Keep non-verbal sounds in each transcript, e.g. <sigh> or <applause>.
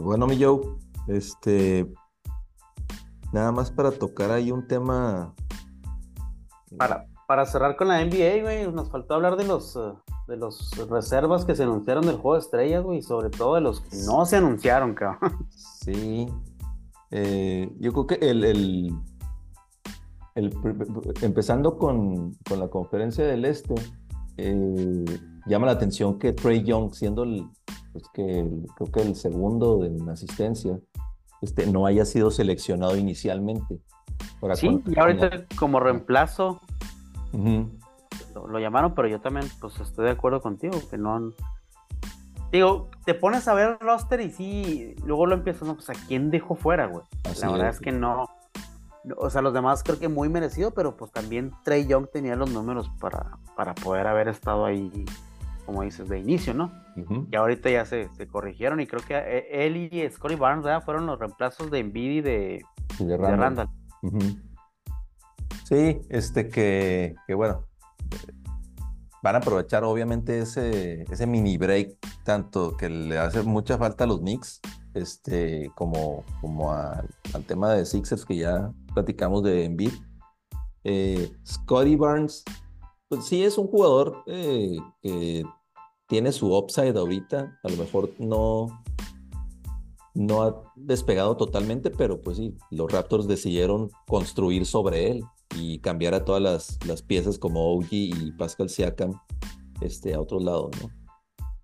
Pues bueno, mi Joe, este, nada más para tocar ahí un tema. Para, para cerrar con la NBA, güey, nos faltó hablar de los, eh, de los reservas que se anunciaron del juego de estrellas, güey, y sobre todo de los que no se anunciaron, cabrón. Sí. Eh, yo creo que el, el, empezando con, con, la conferencia del Este, eh, llama la atención que Trey Young, siendo el, pues que creo que el segundo en asistencia, este, no haya sido seleccionado inicialmente. sí, y ahorita como reemplazo lo, llamaron, pero yo también pues estoy de acuerdo contigo, que no... Digo, te pones a ver el roster y sí, luego lo empiezas, no, pues a quién dejó fuera, güey. La verdad es, que no, o sea, los demás creo que muy merecido, pero pues también Trey Young tenía los números para, para poder haber estado ahí, como dices, de inicio, ¿no? Y ahorita ya se, se, corrigieron y creo que eh, él y Scotty Barnes fueron los reemplazos de Embiid y de, de Randall. Sí, este que, que, bueno, van a aprovechar obviamente ese, ese mini break, tanto que le hace mucha falta a los Knicks, este, como, como al tema de Sixers que ya platicamos de Embiid. Eh, Scotty Barnes, pues sí es un jugador eh, que tiene su upside ahorita, a lo mejor no, no ha despegado totalmente, pero pues sí, los Raptors decidieron construir sobre él y cambiar a todas las, las piezas como OG y Pascal Siakam este, a otro lado, ¿no?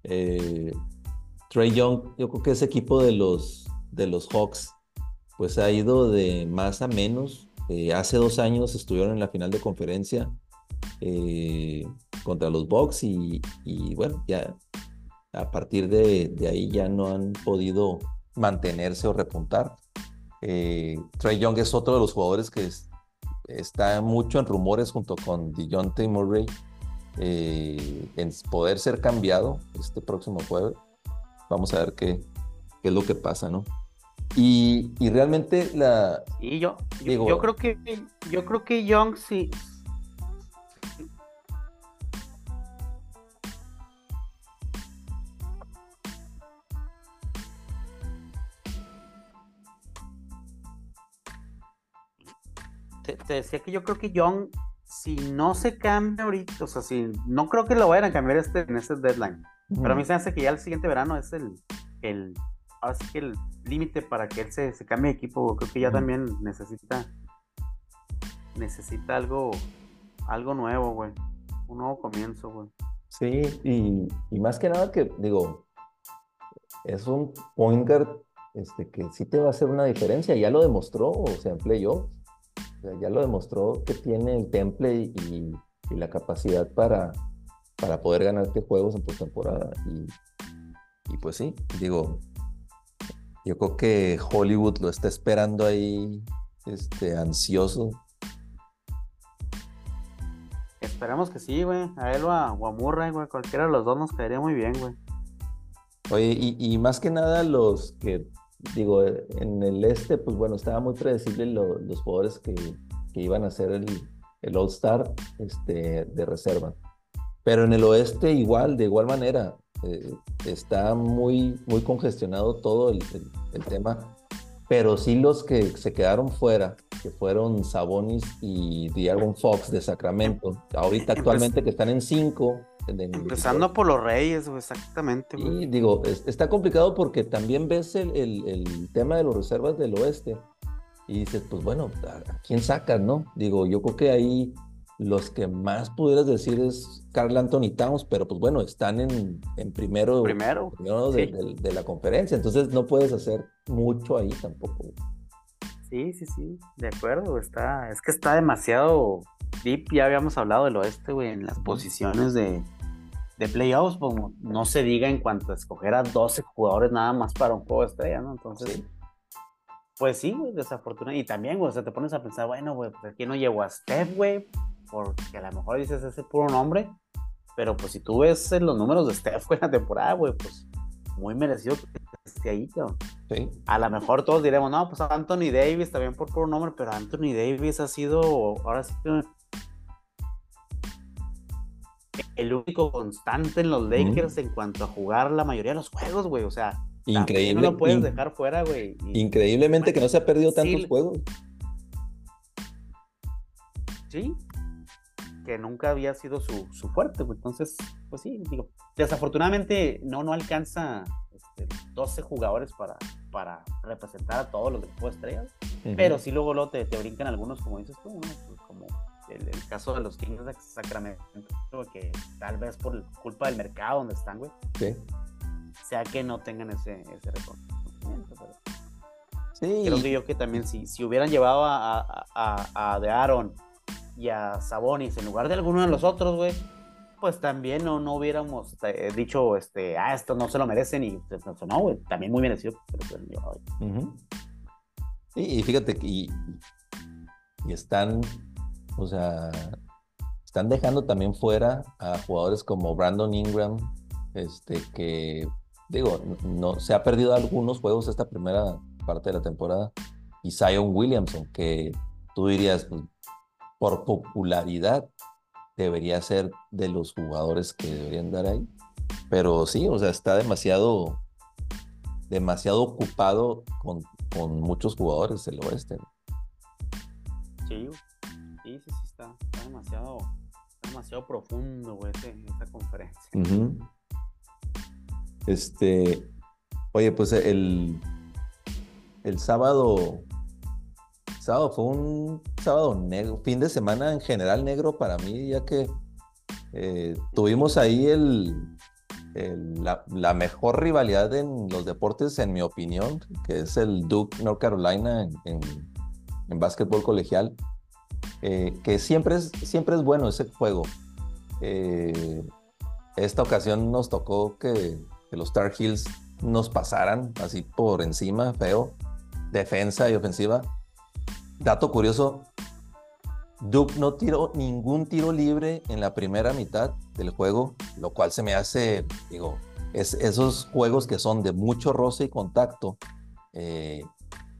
Eh, Trey Young, yo creo que ese equipo de los, de los Hawks, pues ha ido de más a menos. Eh, hace dos años estuvieron en la final de conferencia. Eh, contra los Bucks y, bueno, ya a partir de, ahí ya no han podido mantenerse o repuntar. Eh, Trey Young es otro de los jugadores que está mucho en rumores junto con DeJounte Murray eh, en poder ser cambiado este próximo jueves. Vamos a ver qué, qué es lo que pasa, ¿no? Y, realmente la... Y yo, yo, creo que yo creo que Young sí, te, decía que yo creo que Young, si no se cambia ahorita, o sea, si no creo que lo vayan a cambiar este, en este deadline. Pero a mí se hace que ya el siguiente verano es el, el ahora que el límite para que él se, se, cambie de equipo. Creo que ya también necesita necesita algo algo nuevo, güey. Un nuevo comienzo, güey. Sí, y, y, más que nada que, digo, es un point guard este, que sí te va a hacer una diferencia. Ya lo demostró, o sea, en playoffs ya lo demostró que tiene el temple y, la capacidad para, para poder ganarte juegos en postemporada. Y, y pues sí, digo, yo creo que Hollywood lo está esperando ahí, este, ansioso. Esperamos que sí, güey. A él o a, Murray, güey. Cualquiera de los dos nos caería muy bien, güey. Oye, y, y, más que nada los que digo, en el este, pues bueno, estaba muy predecible los jugadores que, iban a ser el, el All-Star este, de reserva. Pero en el oeste igual, de igual manera, eh, está muy, muy congestionado todo el, tema. Pero sí los que se quedaron fuera, que fueron Sabonis y Diego Fox de Sacramento, ahorita <laughs> actualmente que están en Empezando por los Reyes, exactamente. Y digo, está complicado porque también ves el, tema de los reservas del oeste y dices, pues bueno, ¿a quién sacas, no? Digo, yo creo que ahí los que más pudieras decir es Carl Anthony Towns, pero pues bueno, están en, en primero, primero, de, la conferencia, entonces no puedes hacer mucho ahí tampoco. Sí, sí, sí, de acuerdo, está, es que está demasiado deep, ya habíamos hablado del oeste, güey, en las posiciones de, de playoffs, pues no se diga en cuanto a escoger a 12 jugadores nada más para un juego de estrella, ¿no? Entonces, pues sí, güey, desafortunadamente. Y también, güey, o sea, te pones a pensar, bueno, güey, pues aquí no llegó a Steph, güey, porque a lo mejor dices ese puro nombre, pero pues si tú ves los números de Steph, güey, en la temporada, güey, pues muy merecido que esté ahí, ¿no? Sí. A lo mejor todos diremos, no, pues Anthony Davis también por puro nombre, pero Anthony Davis ha sido, ahora sí el único constante en los Lakers en cuanto a jugar la mayoría de los juegos, güey. O sea, Increíble. No lo puedes dejar fuera, güey. Increíblemente que no se ha perdido tantos juegos. Sí, que nunca había sido su, fuerte, güey. Entonces, pues sí, digo, desafortunadamente no, no alcanza 12 este, jugadores para, para representar a todos los de estrellas, pero sí luego, luego te, te, brincan algunos, como dices tú, pues como el, caso de los Kings de Sacramento, que tal vez por culpa del mercado donde están, güey, sea que no tengan ese, ese reconocimiento, Sí. Creo que yo que también si, si hubieran llevado a, a, a, De Aaron y a Sabonis en lugar de alguno de los otros, güey, pues también no, no hubiéramos eh, dicho, este, ah, esto no se lo merecen y pues, no, güey, también muy merecido. y fíjate que y, están, o sea, están dejando también fuera a jugadores como Brandon Ingram, este, que, digo, no, se ha perdido algunos juegos esta primera parte de la temporada, y Zion Williamson, que tú dirías, pues, por popularidad, debería ser de los jugadores que deberían dar ahí. Pero sí, o sea, está demasiado, demasiado ocupado con, con muchos jugadores del oeste. Sí, sí, sí, está, demasiado, demasiado profundo, güey, esta conferencia. Este, oye, pues el, el sábado sábado fue un sábado negro, fin de semana en general negro para mí, ya que eh, tuvimos ahí el, la, mejor rivalidad en los deportes, en mi opinión, que es el Duke North Carolina en, en, básquetbol colegial, eh, que siempre es, siempre es bueno ese juego. Eh, esta ocasión nos tocó que, los Tar Heels nos pasaran así por encima, feo, defensa y ofensiva Dato curioso, Duke no tiró ningún tiro libre en la primera mitad del juego, lo cual se me hace, digo, es, esos juegos que son de mucho roce y contacto, eh,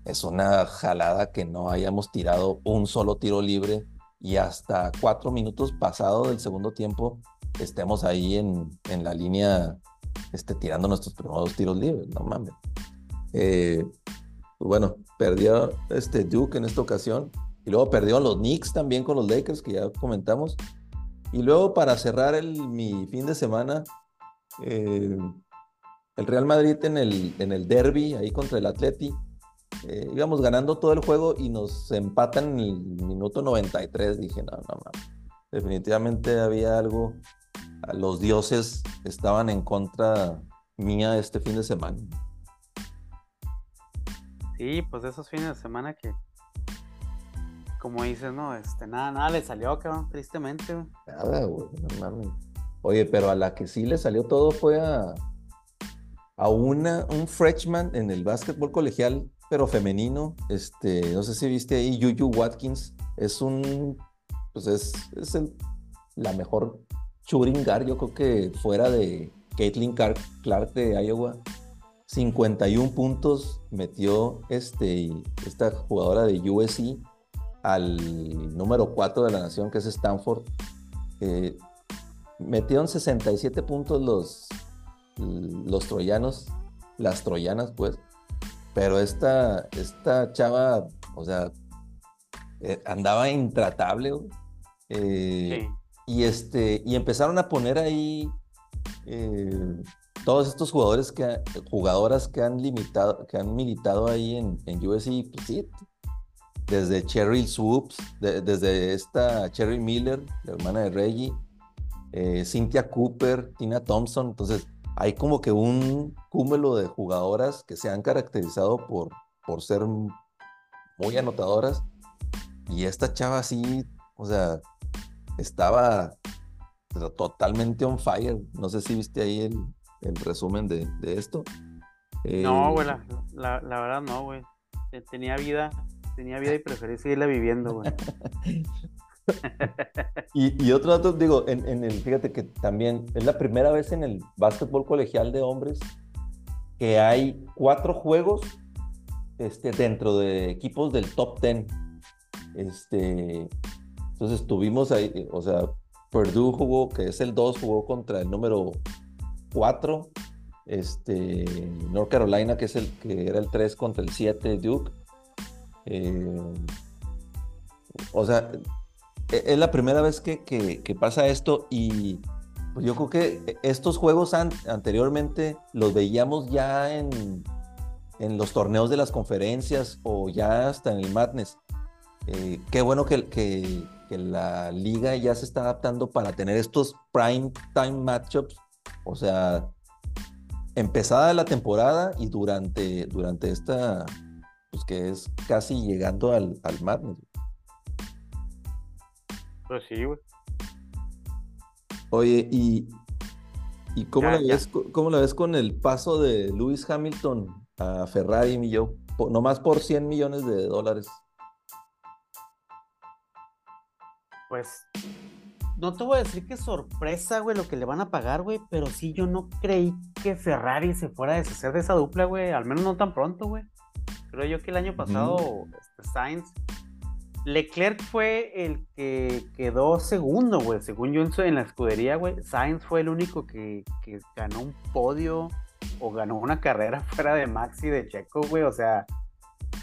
es una jalada que no hayamos tirado un solo tiro libre y hasta cuatro minutos pasado del segundo tiempo estemos ahí en, en la línea este, tirando nuestros primeros tiros libres, no mames. Eh, pues bueno, perdió este Duke en esta ocasión. Y luego perdió los Knicks también con los Lakers, que ya comentamos. Y luego para cerrar mi fin de semana, eh, el Real Madrid en el, en el derby, ahí contra el Atleti, eh, íbamos ganando todo el juego y nos empatan en el minuto 93. Dije, no, no, no. Definitivamente había algo. Los dioses estaban en contra mía este fin de semana. Sí, pues esos fines de semana que, como dices, no, este, nada, nada le salió, cabrón, tristemente, güey. Nada, güey, no mames. Oye, pero a la que sí le salió todo fue a, a una, un freshman en el básquetbol colegial, pero femenino. Este, no sé si viste ahí, Yuyu Watkins. Es un, pues es, es el, la mejor guard, yo creo que fuera de Caitlin Clark de Iowa. 51 puntos metió este, esta jugadora de USC al número 4 de la nación, que es Stanford. Eh, metieron 67 puntos los, los troyanos, las troyanas, pues. Pero esta, esta chava, o sea, eh, andaba intratable. Eh, y, este, y empezaron a poner ahí todos estos jugadores que jugadoras que han limitado, que han militado ahí en, en USC, pues sí, desde Cheryl Swoops, desde esta Cherry Miller, la hermana de Reggie, eh, Cynthia Cooper, Tina Thompson, entonces hay como que un cúmulo de jugadoras que se han caracterizado por, por ser muy anotadoras y esta chava sí, o sea, estaba totalmente on fire. No sé si viste ahí el, el resumen de, esto. no, eh, güey, la, verdad no, güey. Tenía vida, tenía vida y preferí seguirla viviendo, güey. <laughs> <laughs> y, otro dato, digo, en, el, fíjate que también es la primera vez en el básquetbol colegial de hombres que hay cuatro juegos este, dentro de equipos del top ten. Este, entonces tuvimos ahí, o sea, Purdue jugó, que es el 2, jugó contra el número 4 Este, North Carolina, que es el que era el 3 contra el 7, Duke. Eh, o sea, es la primera vez que, que, pasa esto y pues yo creo que estos juegos anteriormente los veíamos ya en, en, los torneos de las conferencias o ya hasta en el Madness. Eh, qué bueno que, que, que, la liga ya se está adaptando para tener estos prime time matchups. O sea, empezada la temporada y durante, durante esta, pues que es casi llegando al, al Madness. Pues sí, güey. Oye, ¿y, y cómo, la ves, cómo la ves con el paso de Lewis Hamilton a Ferrari, mi yo? Nomás por 100 millones de dólares. Pues no te voy a decir que sorpresa, güey, lo que le van a pagar, güey, pero sí yo no creí que Ferrari se fuera a deshacer de esa dupla, güey, al menos no tan pronto, güey. Creo yo que el año pasado este, Sainz Leclerc fue el que quedó segundo, güey. Según yo en la escudería, güey. Sainz fue el único que, ganó un podio o ganó una carrera <laughs> fuera de Max y de Checo, güey. O sea,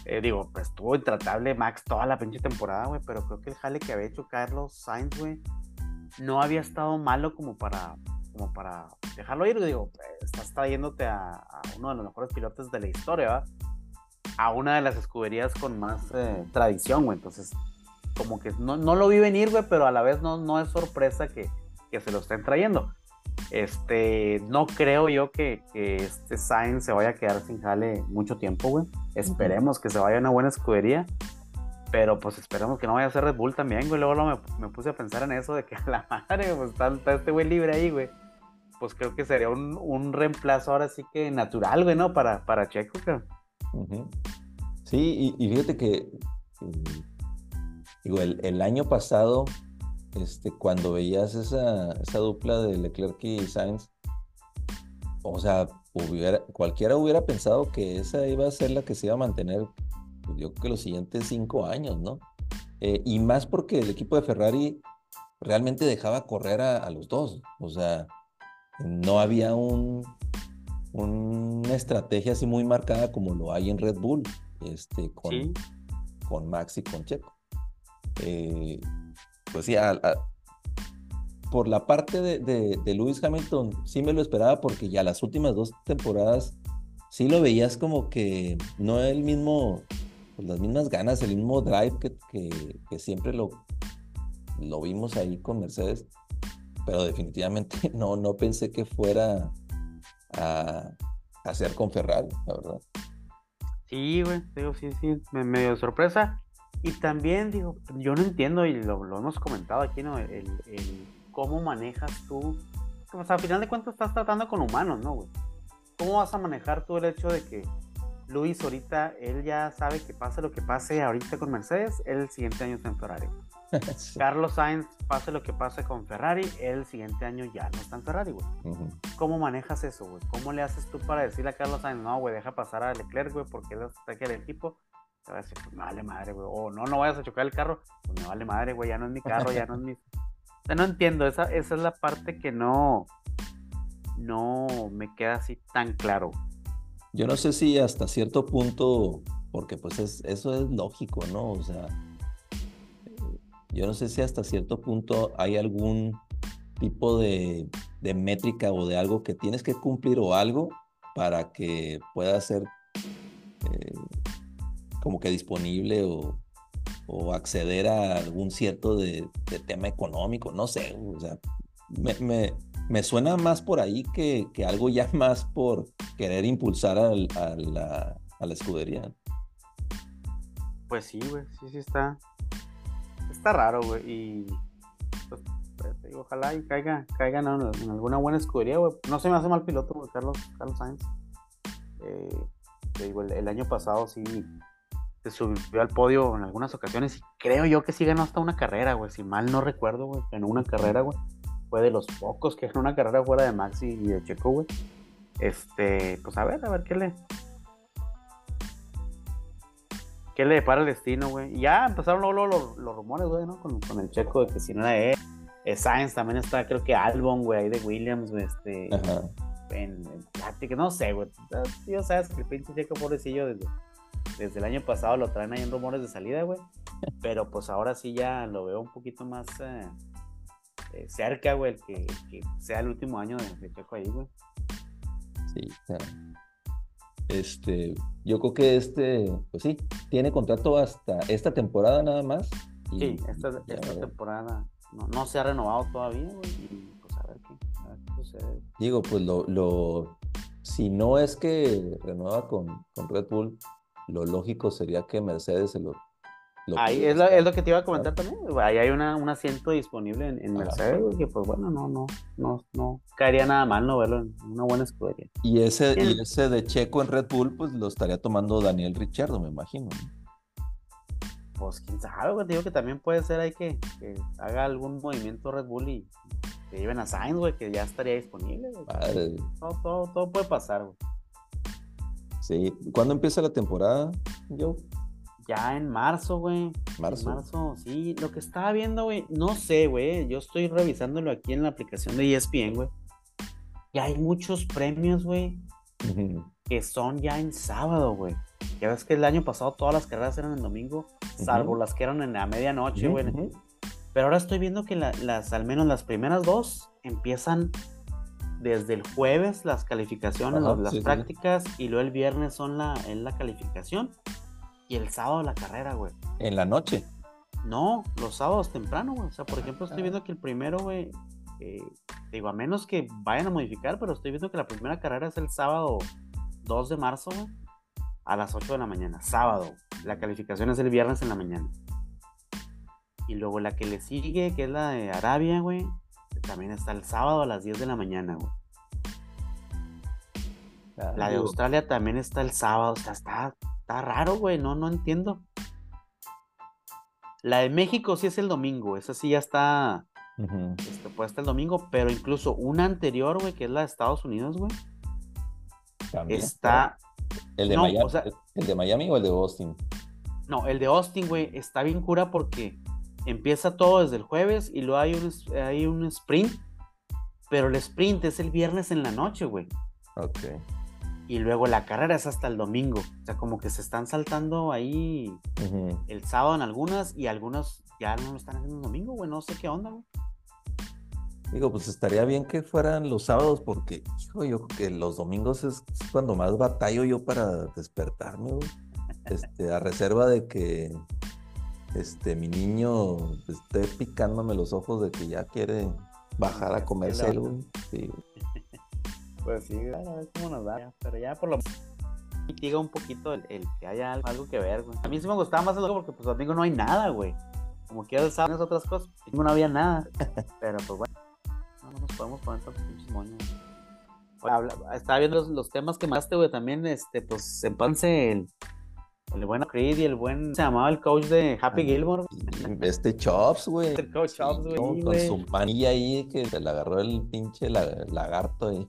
eh, digo, pues estuvo intratable Max toda la pinche temporada, güey. Pero creo que el jale que había hecho Carlos Sainz, güey, no había estado malo como para, como para dejarlo ir. Digo, estás trayéndote a, a uno de los mejores pilotos de la historia, ¿verdad? A una de las escuderías con más eh, tradición, güey. Entonces, como que no, lo vi venir, güey, pero a la vez no, no es sorpresa que, se lo estén trayendo. Este, no creo yo que, este Sainz se vaya a quedar sin jale mucho tiempo, güey. Esperemos que se vaya a una buena escudería. Pero pues esperemos que no vaya a ser Red Bull también, güey. Luego, me, puse a pensar en eso de que <laughs> a la madre, pues está, este güey libre ahí, güey. Pues creo que sería un, reemplazo ahora sí que natural, güey, ¿no? Para, para Checo, Sí, y, fíjate que mm, digo, el, año pasado, este, cuando veías esa, esa dupla de Leclerc y Sainz, o sea, cualquiera hubiera pensado que esa iba a ser la que se iba a mantener, pues, yo creo que los siguientes cinco años, ¿no? Eh, y más porque el equipo de Ferrari realmente dejaba correr a los dos, o sea, no había un, una estrategia así muy marcada como lo hay en Red Bull, este, con, con Max y con Checo. Eh, pues sí, por la parte de, de, Lewis Hamilton sí me lo esperaba porque ya las últimas dos temporadas sí lo veías como que no el mismo, pues las mismas ganas, el mismo drive que, que, siempre lo, lo vimos ahí con Mercedes, pero definitivamente <laughs> no, no pensé que fuera a hacer con Ferrari, la verdad. Sí, güey, digo, sí, sí, me, medio sorpresa. Y también, digo, yo no entiendo, y lo, hemos comentado aquí, ¿no? El, cómo manejas tú. O sea, al final de cuentas estás tratando con humanos, ¿no, güey? ¿Cómo vas a manejar tú el hecho de que Luis ahorita, él ya sabe que pase lo que pase ahorita con Mercedes, él el siguiente año está en? <laughs> Carlos Sainz, pase lo que pase con Ferrari, el siguiente año ya no está en Ferrari, güey. ¿Cómo manejas eso, güey? ¿Cómo le haces tú para decirle a Carlos Sainz, no, güey, deja pasar a Leclerc, güey, porque él está aquí el equipo? Te va a decir, pues me vale madre, güey. O no, no vayas a chocar el carro, pues me vale madre, güey, ya no es mi carro, ya no es mi. <laughs> O sea, no entiendo, esa, esa es la parte que no, no me queda así tan claro. Yo no sé si hasta cierto punto, porque pues es, eso es lógico, ¿no? O sea, yo no sé si hasta cierto punto hay algún tipo de, métrica o de algo que tienes que cumplir o algo para que pueda ser eh, como que disponible o, acceder a algún cierto de, tema económico, no sé, o sea, me, suena más por ahí que, algo ya <laughs> más por querer impulsar a, la, a la escudería. Pues sí, güey, sí, sí está, está raro, güey. Y pues, pues ojalá y caiga, caigan en, alguna buena escudería, güey. No se me hace mal piloto, Carlos, Carlos Sainz. Eh, te digo, el, año pasado sí se subió al podio en algunas ocasiones y creo yo que sí ganó hasta una carrera, güey. Si mal no recuerdo, güey, ganó una carrera, güey. Fue de los pocos que ganó una carrera fuera de Maxi y de Checo, güey. Este, pues a ver, a ver qué le, qué le depara el destino, güey. Y ya empezaron luego, los, rumores, güey, ¿no? Con, el checo de que si no era él. Eh, Sainz también está, creo que Albon, güey, ahí de Williams, güey, este. en, plática, no sé, güey. Yo sabes que el pinche Checo pobrecillo desde, desde el año pasado lo traen ahí en rumores de salida, güey. <laughs> Pero pues ahora sí ya lo veo un poquito más eh, eh, cerca, güey, que, que, sea el último año de, Checo ahí, güey. Sí, claro. Este, yo creo que este, pues sí, tiene contrato hasta esta temporada nada más. sí, esta, esta temporada no, no, se ha renovado todavía. Y pues a ver qué, sucede. Digo, pues lo, lo, si no es que renueva con, con Red Bull, lo lógico sería que Mercedes se lo Ahí es lo, es lo, que te iba a comentar también. Ahí hay una, un asiento disponible en, Mercedes, que pues bueno, no, no, no, no caería nada mal no verlo en una buena escudería. Y ese, y ese de Checo en Red Bull, pues lo estaría tomando Daniel Richardo, me imagino. Pues quién sabe, güey. Digo que también puede ser ahí que, haga algún movimiento Red Bull y que lleven a Sainz, güey, que ya estaría disponible. Todo, todo, todo, puede pasar, güey. Sí. ¿Cuándo empieza la temporada, Joe? Ya en marzo, güey. Marzo. marzo, sí. Lo que estaba viendo, güey, no sé, güey. Yo estoy revisándolo aquí en la aplicación de ESPN, güey. Y hay muchos premios, güey, que son ya en sábado, güey. Ya ves que el año pasado todas las carreras eran en domingo, salvo las que eran en la medianoche, güey. Pero ahora estoy viendo que las, al menos las primeras dos, empiezan desde el jueves las calificaciones, las prácticas, y luego el viernes son la, en la calificación y el sábado la carrera, güey. ¿En la noche? No, los sábados temprano, güey. O sea, por ejemplo, estoy viendo que el primero, güey, eh, digo, a menos que vayan a modificar, pero estoy viendo que la primera carrera es el sábado 2 de marzo, güey, a las 8 de la mañana, sábado. La calificación es el viernes en la mañana. Y luego la que le sigue, que es la de Arabia, güey, también está el sábado a las 10 de la mañana, güey. La de Australia también está el sábado, o sea, está Está raro, güey, no, no entiendo. La de México sí es el domingo, esa sí ya está este, puesta el domingo, pero incluso una anterior, güey, que es la de Estados Unidos, güey. Está. ¿El de, Miami, ¿El de Miami o el de Austin? No, el de Austin, güey, está bien cura porque empieza todo desde el jueves y luego hay un, hay un sprint, pero el sprint es el viernes en la noche, güey. Ok y luego la carrera es hasta el domingo. O sea, como que se están saltando ahí el sábado en algunas y algunas ya no lo están haciendo el domingo, güey. No sé qué onda, güey. Digo, pues estaría bien que fueran los sábados porque, hijo, yo creo que los domingos es cuando más batallo yo para despertarme, güey. <laughs> Este, a reserva de que este, mi niño esté picándome los ojos de que ya quiere bajar a comerse algo. Sí. Pues sí, a ver cómo nos da. Pero ya por lo menos mitiga un poquito el, que haya algo, que ver, güey. A mí sí me gustaba más el juego porque pues domingo no hay nada, güey. Como que el sábado otras cosas, no había nada. <laughs> Pero pues bueno, no, nos podemos poner tantos pinches moños. estaba viendo los, temas que mandaste, güey, también, este, pues, empanse el, el buen Creed y el buen. Se llamaba el coach de Happy Gilmore. Este Chops, güey. El coach Chops, güey. con su manilla ahí que se le agarró el pinche lagarto ahí.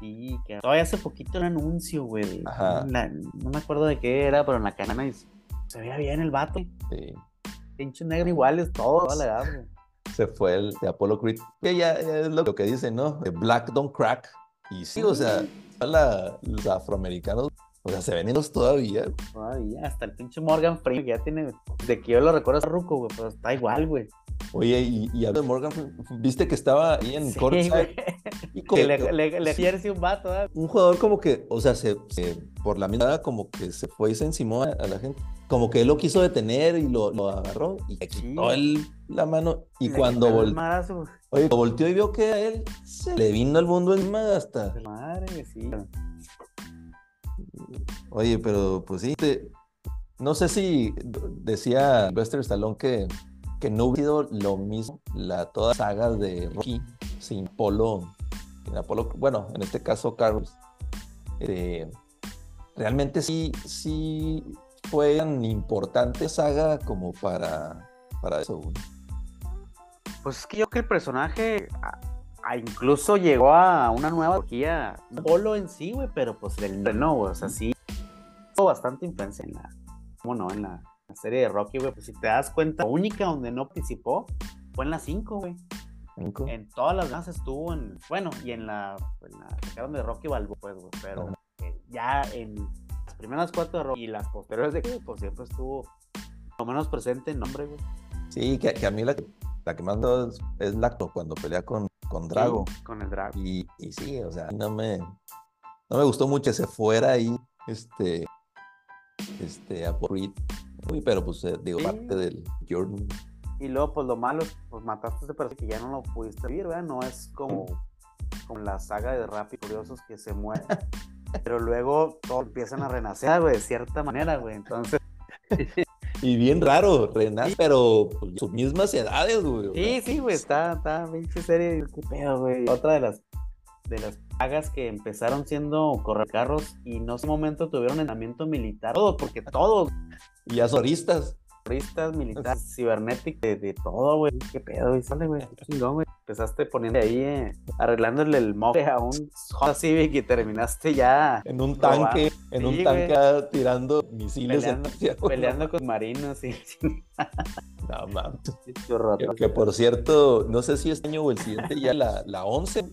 Sí, que todavía hace poquito un anuncio, güey. Ajá. no me acuerdo de qué era, pero en la cadena se veía bien el vato. Sí. Pinche negro iguales, todos, toda la edad, güey. Se fue el de Apollo Creed. Que ya, es lo que dice, ¿no? Black don't crack. Y sí, o sea, los afroamericanos, o sea, se ven ellos todavía. Todavía, hasta el pinche Morgan Freeman, que ya tiene, de que yo lo recuerdo a Ruco, güey, pero está igual, güey. Oye, y, y de Morgan, viste que estaba ahí en sí, <laughs> Y como, que le, le, le un vato. ¿eh? Un jugador como que, o sea, se, por la misma como que se fue y se encimó a, la gente. Como que él lo quiso detener y lo, lo agarró y le quitó el, la mano. Y cuando volteó, oye, volteó y vio que a él se le vino el mundo encima hasta. Madre, sí. Oye, pero pues sí, no sé si decía Buster Stallone que que no hubiera sido lo mismo la toda saga de Rocky sin Polo, sin Apolo, bueno, en este caso Carlos. Eh, realmente sí, sí fue tan importante saga como para, para eso. Pues es que yo creo que el personaje incluso llegó a una nueva trilogía, Polo en sí, güey, pero pues el no, o sea, sí, tuvo bastante influencia en la, ¿cómo no? En la la serie de Rocky, güey, pues si te das cuenta, la única donde no participó fue en la 5, güey. Cinco. En todas las demás estuvo en. Bueno, y en la. En la sacaron de Rocky Balboa, pues, güey. Pero eh, ya en las primeras cuatro de Rocky y las posteriores de que, pues siempre estuvo lo menos presente en nombre, güey. Sí, que, que a mí la, que- la que más es, es Lacto cuando pelea con, con Drago. Sí, con el Drago. Y, y sí, o sea, no me, no me gustó mucho que se fuera ahí, este, este, a Reed. Uy, pero pues, eh, digo, Sí. parte del Jordan. Y luego, pues lo malo, es, pues mataste a ese personaje que ya no lo pudiste vivir, ¿verdad? No es como, como la saga de Rápido y Furiosos que se muere. <laughs> Pero luego todos empiezan a renacer, güey, de cierta manera, güey. Entonces, <laughs> Y bien raro, Renan, pero pues, sus mismas edades, güey. sí, sí, güey, está, está pinche serie, qué pedo, güey. Otra de las, de las sagas que empezaron siendo correcarros y no en un momento tuvieron entrenamiento militar, todo, porque todos, Y azoristas. terroristas, militares, cibernéticos, de, de todo, güey. Qué pedo, güey. Sale, güey. Qué chingón, güey. Empezaste poniendo ahí, eh, arreglándole el mofle a un Honda Civic y terminaste ya En un tanque, en Sí, un tanque tirando misiles. Peleando- hacia- peleando con marinos y No, mames. que por cierto, no sé si este año o el siguiente ya la, la 11.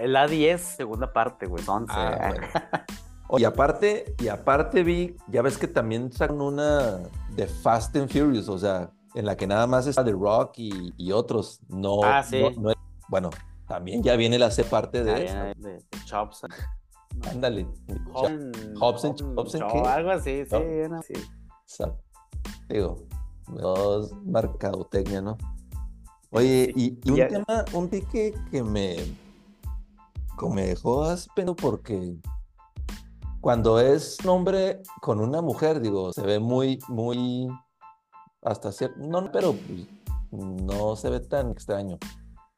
El A10, segunda parte, güey. 11. Ah, bueno. <laughs> Oye, aparte, y aparte vi, ya ves que también sacan una de Fast and Furious, o sea, en la que nada más está The Rock y, y otros. No, Ah, sí. no- no es- bueno, también ya viene la C parte de Ah, de, de Chops. Ándale. Hobbs and- qué? Algo así, sí, No. era así. Exacto. Digo, dos mercadotecnia, ¿no? Oye, y, y un Ya- tema, un pique que me, me dejó aspendo porque cuando es hombre con una mujer, digo, se ve muy, muy, hasta cierto, no, pero no se ve tan extraño.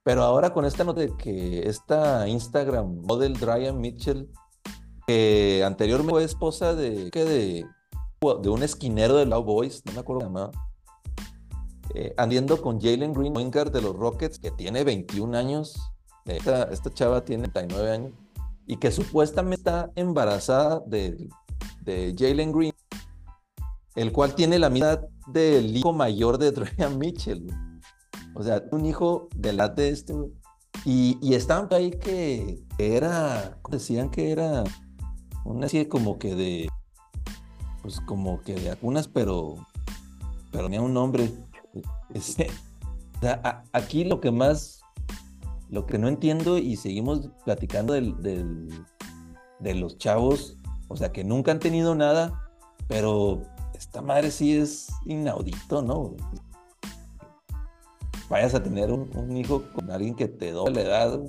Pero ahora con esta nota de que esta Instagram model Ryan Mitchell, que anteriormente fue esposa de, que de, de un esquinero de los Boys, no me acuerdo cómo se eh, andiendo con Jalen Green, point guard de los Rockets, que tiene 21 años, esta, esta chava tiene 39 años, y que supuestamente está embarazada de, de Jalen Green, el cual tiene la edad del hijo mayor de <laughs> Ryan Mitchell. O sea, un hijo de la de este. Y, y estaban ahí que era, ¿cómo decían que era? Una así como que de, pues como que de algunas, pero, pero tenía un nombre. <laughs> Este, o sea, aquí lo que más, lo que no entiendo y seguimos platicando del, del- de los chavos, o sea, que nunca han tenido nada, pero esta madre sí es inaudito, ¿no? Vayas a tener un, un hijo con alguien que te doble la edad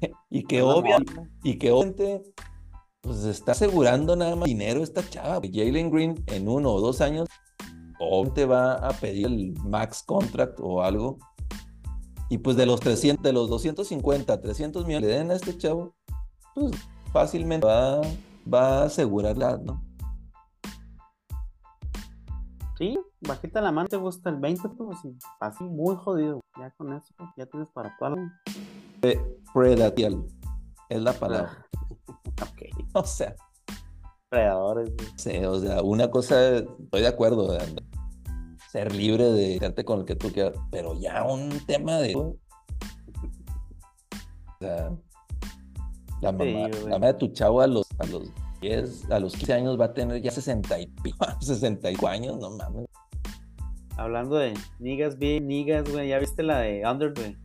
<laughs> y que obvia, y que obviamente pues está asegurando nada más dinero esta chava. Jalen Green en uno o dos años obviamente va a pedir el max contract o algo. Y pues de los 300, de los 250, 300 millones le den a este chavo, pues fácilmente va, va a asegurar la, ¿no? Sí, bajita la mano te gusta el 20, pues sí, así muy jodido. Ya con eso, pues, ya tienes para toda la. Predatial es la palabra. <laughs> Ok. O sea, Predadores. Sí, o sea, una cosa, estoy de acuerdo, de ser libre de quedarte con el que tú quieras, pero ya un tema de... O sea, la mamá, Sí, la mamá de tu chavo a los, a los 10, a los 15 años va a tener ya 60 y pico, <laughs> 65 años, no mames. Hablando de niggas bien, niggas, güey. ¿Ya viste la de Under, güey?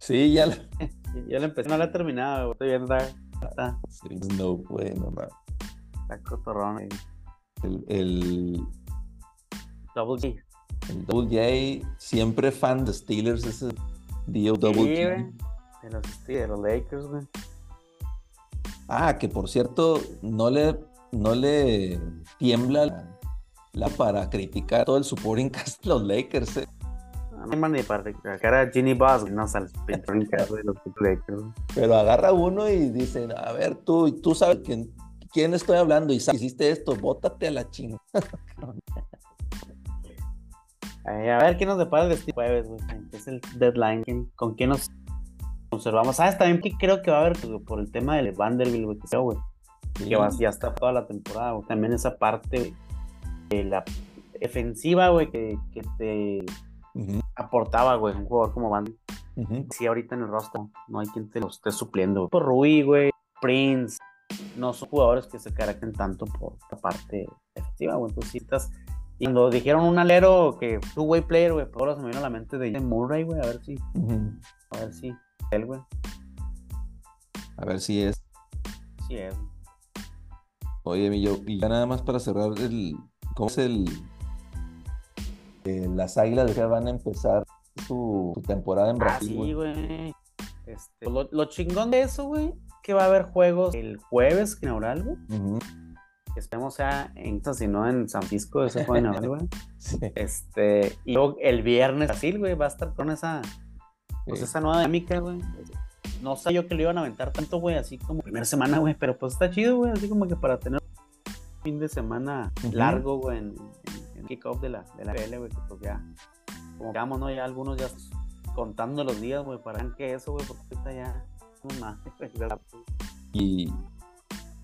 Sí, ya la... <laughs> Yo la empecé, no la he terminado, güey. Estoy viendo, Sí, no, güey, no mames. está cotorrón, güey. El, el, Double G. el Double J, siempre fan de Steelers, ese Dio Double. J. De los, de los Lakers, güey. Ah, que por cierto, no le, no le tiembla la, la para criticar todo el supporting <laughs> cast de los Lakers. eh. No ni para sacar a Ginny güey. No, sale de los Lakers. Pero agarra uno y dice, a ver, tú, tú sabes quién, quién estoy hablando y sabes, hiciste esto, bótate a la chinga. <laughs> Ay, a ver qué nos depara el destino jueves, güey. Es el deadline. ¿Quién- ¿Con quién nos conservamos? ¿Sabes también que creo que va a haber güey, por el tema del Vanderbilt, güey? Que, sea, güey, que va, ya está toda la temporada, güey. También esa parte güey, de la defensiva, güey, que, que te aportaba, güey, un jugador como Van. Sí, ahorita en el roster no hay quien te lo esté supliendo. Por Rui, güey, Prince, no son jugadores que se caracterizan tanto por la parte efectiva, güey. Entonces, si estás. Y cuando dijeron un alero que two-way player, güey, pues ahora se me vino a la mente de Murray, güey, a ver si. A ver si. Él, güey. A ver si es. Sí es. Oye, mi yo, y ya nada más para cerrar el. ¿Cómo es el. Eh, las águilas ya van a empezar su, su temporada en Ah, Brasil. sí, güey. Este, lo, lo chingón de eso, güey, que va a haber juegos el jueves inaugural, güey. Ujú, Que esperemos sea en si no en San Francisco ese juego inaugural, güey. sí. Este, y luego el viernes Brasil, güey, va a estar con esa, pues Sí. esa nueva dinámica, güey. No sabía yo que lo iban a aventar tanto, güey, así como primera semana, güey, pero pues está chido, güey, así como que para tener un fin de semana largo, güey, en, en, en kickoff de la, de la PL, güey, que pues ya, como que vamos, ¿no? Ya algunos ya contando los días, güey, para que eso, güey, porque ahorita ya, no más, güey. <laughs> Y,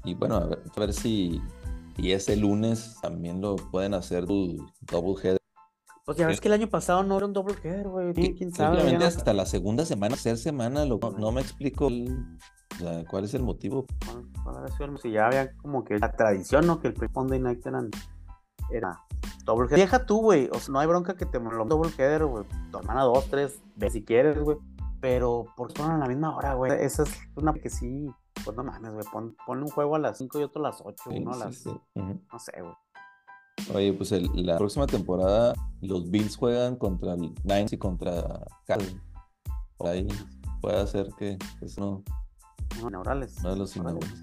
y bueno, a ver, a ver si, si ese lunes también lo pueden hacer tu double header. Pues ya ves que el año pasado no era un double header, güey, quién sabe. Simplemente no- hasta la segunda semana, hacer semana, lo- no, me explico el- o sea, cuál es el motivo. Bueno, si- ya había como que la tradición, ¿no? Que el primer Monday Night eran, era double header. Deja tú, güey. O sea, no hay bronca que te lo double header, güey. Tu hermana dos, tres, ve si quieres, güey. Pero por qué ponen a la misma hora, güey. Esa es una que sí. Pues no mames, güey. Pon, ponle un juego a las 5 y otro a las 8, Sí, uno a las. sí. No sé, güey. Oye, pues el- la próxima temporada los Bills juegan contra el Niners y contra Cardinals. Por ahí puede ser que es uno, No, inaugurales. uno de los inaugurales.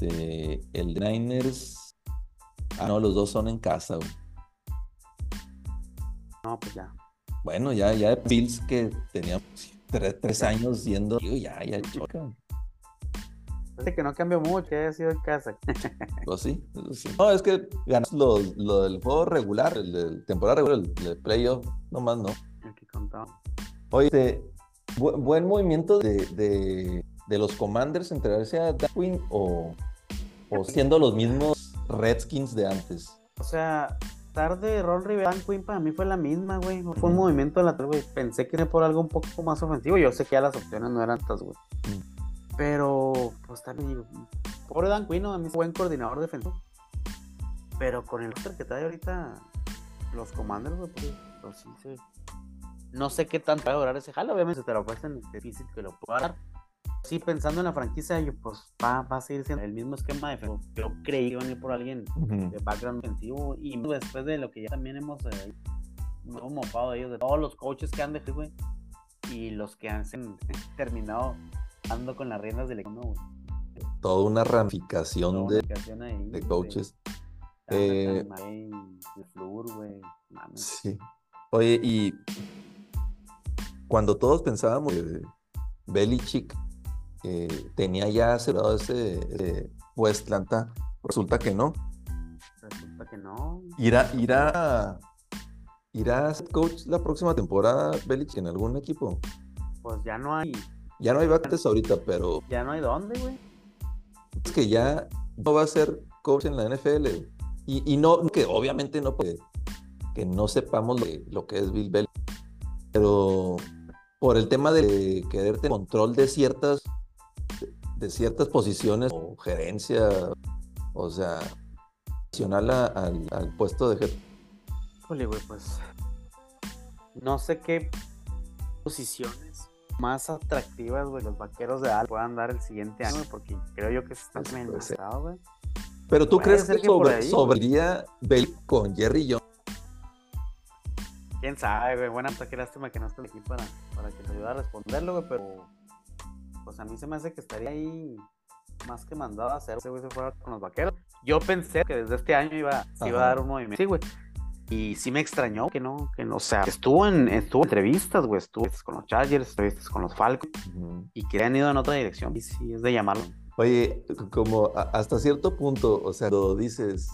El de Niners. Ah, no, los dos son en casa, güey. No, pues ya. Bueno, ya, ya Bills que tenían tres, tres años yendo, ya, ya chocan. Que no cambió mucho, que haya sido en casa. <laughs> Pues sí, eso sí. No, es que ganas lo, lo del juego regular, el de temporada regular, el de playoff, nomás no. El que contaba. Oye, este, bu- buen movimiento de, de, de los Commanders entregarse a Darwin o, o siendo los mismos Redskins de antes. O sea, tarde Roll Rivera Quinn para mí fue la misma, güey. Fue un movimiento lateral, güey. Pensé que era por algo un poco más ofensivo. Yo sé que ya las opciones no eran tantas, güey. Mm. Pero, pues también digo, pobre Dan Quinn, a mí es buen coordinador defensivo. Pero con el que trae ahorita los Commanders, güey, pues, pues sí, sí. No sé qué tanto va a durar ese jalo, obviamente, te lo ofrecen, es difícil que lo pueda dar. Sí, pensando en la franquicia, yo, pues va, va a seguir siendo el mismo esquema defensivo. Yo creí que iban a ir por alguien de background ofensivo y después de lo que ya también hemos eh, hemos mofado de ellos, de todos los coaches que han dejado, güey, y los que han terminado ando con las riendas del equipo. Toda una ramificación Toda de, ahí, coaches. Eh, May, LeFleur, güey. Sí. Oye, y cuando todos pensábamos que Belichick eh, tenía ya asegurado ese, ese Atlanta, resulta que no. Resulta que no. ¿Irá, irá, irá a ser coach la próxima temporada Belichick en algún equipo? Pues ya no hay, Ya no hay vacantes ahorita, pero ya no hay dónde, güey. es que ya no va a ser coach en la NFL. Y, y no, que obviamente no, porque que no sepamos lo, que- lo que es Bill Belichick, pero por el tema de querer tener control de ciertas, de ciertas posiciones o gerencia, o sea, adicional a- al, al puesto de jefe. Híjole, güey, pues. No sé qué posiciones más atractivas, güey, los vaqueros de Dallas puedan dar el siguiente año, porque creo yo que se están gastados, güey. Pero tú crees que, que sobre, ahí, sobrería Belichick con Jerry Jones. Quién sabe, güey. Buena, pues, qué lástima que no esté aquí para, para que te ayude a responderlo, güey, pero. Pues a mí se me hace que estaría ahí más que mandado a hacer, güey se fuera con los vaqueros. Yo pensé que desde este año iba, iba a dar un movimiento. Sí, güey. Y sí me extrañó que no, que no, o sea, estuvo en, estuvo en entrevistas, güey, estuvo con los Chargers, entrevistas con los Falcons, y que han ido en otra dirección. Y sí, es de llamarlo. Oye, como a- hasta cierto punto, o sea, lo dices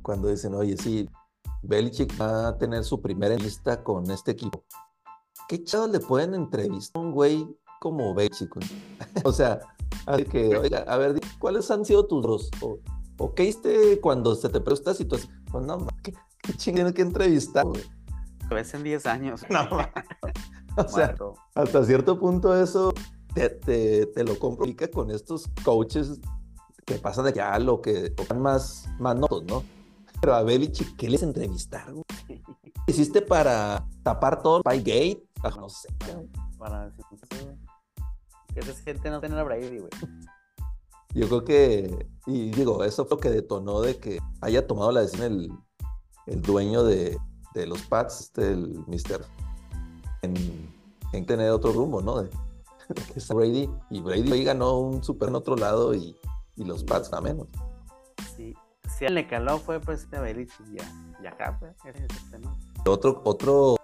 cuando dicen, oye, sí, Belichick va a tener su primera entrevista con este equipo. ¿Qué chavos le pueden entrevistar a un güey como Belichick? <laughs> o sea, así que, oiga, a ver, ¿cuáles han sido tus dos? ¿O, o qué hiciste cuando se te presentó esta situación? Pues no, ¿qué, qué chingada que entrevistar, güey? Ves en 10 años. <laughs> No. <laughs> O sea, hasta cierto punto eso te, te, te lo complica con estos coaches que pasan de ya lo que tocan más, más notos, ¿no? Pero a Belichick, ¿qué les entrevistaron? <laughs> ¿Hiciste para tapar todo el Gate? Ah, no sé. Para que esa gente no tenga a Brady, güey. Yo creo que, y digo, eso fue lo que detonó de que haya tomado la decisión el, el dueño de, de los Pats, del Mister, en, en, tener otro rumbo, ¿no? De, Brady, y Brady ganó un super en otro lado y, y los Pats a menos. Sí, si le caló fue pues a Belichick ya, ya acá, pues, Otro, otro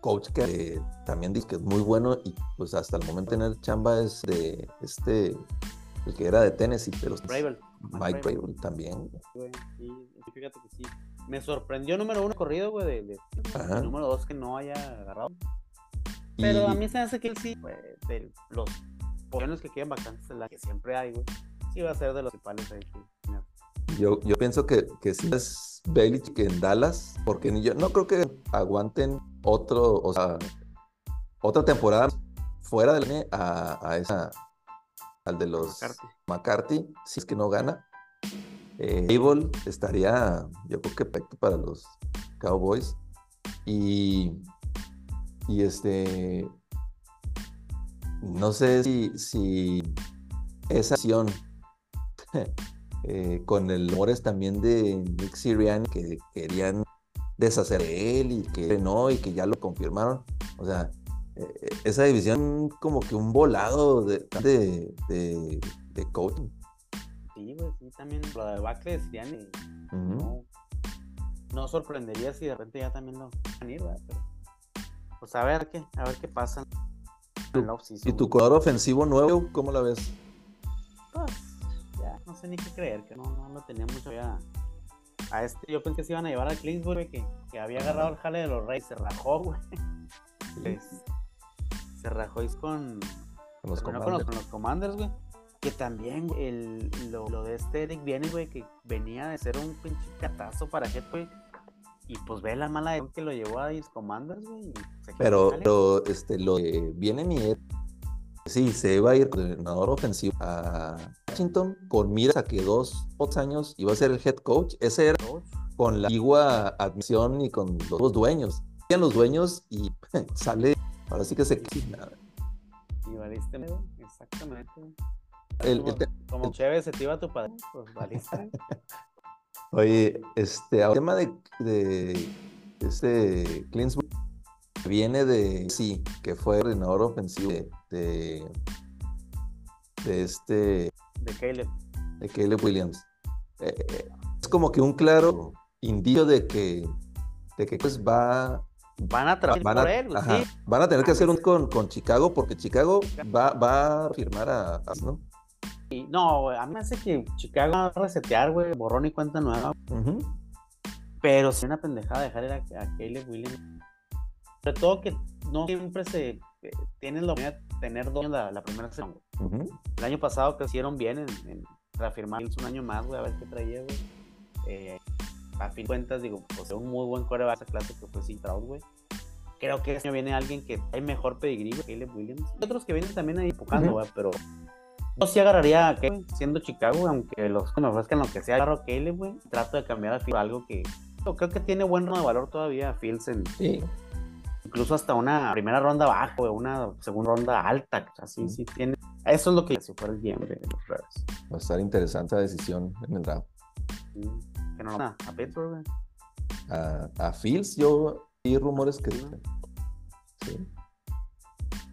coach que también dice que es muy bueno y pues hasta el momento tener chamba es de este, el que era de Tennessee, pero Mike Bravel también. Sí, fíjate que sí me sorprendió número uno corrido, güey, de, de número dos que no haya agarrado. Pero a mí se hace que él sí, güey, de los posiciones que quedan vacantes, la que siempre hay, güey, sí va a ser de los principales ahí. Yo, yo pienso que, que sí es Bailey que en Dallas, porque yo no creo que aguanten otro, o sea, otra temporada fuera del a, a esa al de los McCarthy. McCarthy, si es que no gana. Eh, estaría, yo creo que perfecto para los Cowboys. Y, y este, no sé si, si esa acción <laughs> eh, con el rumores también de Nick Sirian que querían deshacer de él y que no, y que ya lo confirmaron. O sea, eh, esa división como que un volado de, de, de, de coaching. Sí, güey, sí, también lo de Bacle decían y no, no, sorprendería si de repente ya también lo van a ir. Pero, pues a ver qué, a ver qué pasa en la ¿Y tu jugador ofensivo nuevo, cómo la ves? Pues, ya, no sé ni qué creer, que no, no lo tenía mucho ya. A este, yo pensé que se iban a llevar a Clinsburg, que, que había agarrado el jale de los Reyes, se rajó, güey. Pues, se rajó con, con los, con los, con los Commanders, güey. Que también el, lo, lo, de este Eric viene, güey, que venía de ser un pinche catazo para Head, güey. Y pues ve la mala que lo llevó a Dis Commanders, güey. Pero, pero, este, lo de viene mi Sí, se iba a ir coordinador ofensivo a Washington con miras a que dos, años iba a ser el head coach. Ese era con la antigua admisión y con los dos dueños. Los dueños y <laughs> sale, ahora sí que se Y valiste, exactamente como, chévere se te iba tu padre, pues valiste. <laughs> Oye, este, el tema de, de este Clinsburg viene de sí, que fue el entrenador ofensivo de, de, este de Caleb. De Caleb Williams. Eh, es como que un claro indicio de que, de que pues va Van a trabajar por él, sí. Van a tener que hacer un con, con Chicago porque Chicago va, va a firmar a, a ¿no? No, a mí me hace que Chicago va a resetear, güey, borrón y cuenta nueva. Pero si una pendejada dejar a, a Caleb Williams. Sobre todo que no siempre se eh, tienen la oportunidad de tener dos la, la primera semana. El año pasado que hicieron bien en, en reafirmar un año más, güey, a ver qué traía, güey. Eh, a fin de cuentas, digo, pues un muy buen coreback esa clase que fue sin Trout, güey. Creo que este año viene alguien que hay mejor pedigrí, güey, Caleb Williams. Y otros que vienen también ahí empujando, güey, pero yo sí agarraría a Caleb siendo Chicago, aunque los me ofrezcan lo que sea, agarro a güey. Trato de cambiar a Fields algo que yo creo que tiene buen de valor todavía Fields en. Sí. Incluso hasta una primera ronda bajo, una segunda ronda alta. O sea, sí, tiene. Eso es lo que si fuera el GM de los Reds. Va a estar interesante la decisión en el draft. Sí. Que no, a Pittsburgh, güey. A, a Fields, yo vi rumores que. Sí.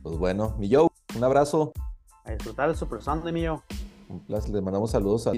Pues bueno, mi Joe, un abrazo a disfrutar el Super Sunday, mío. Un placer, le mandamos saludos a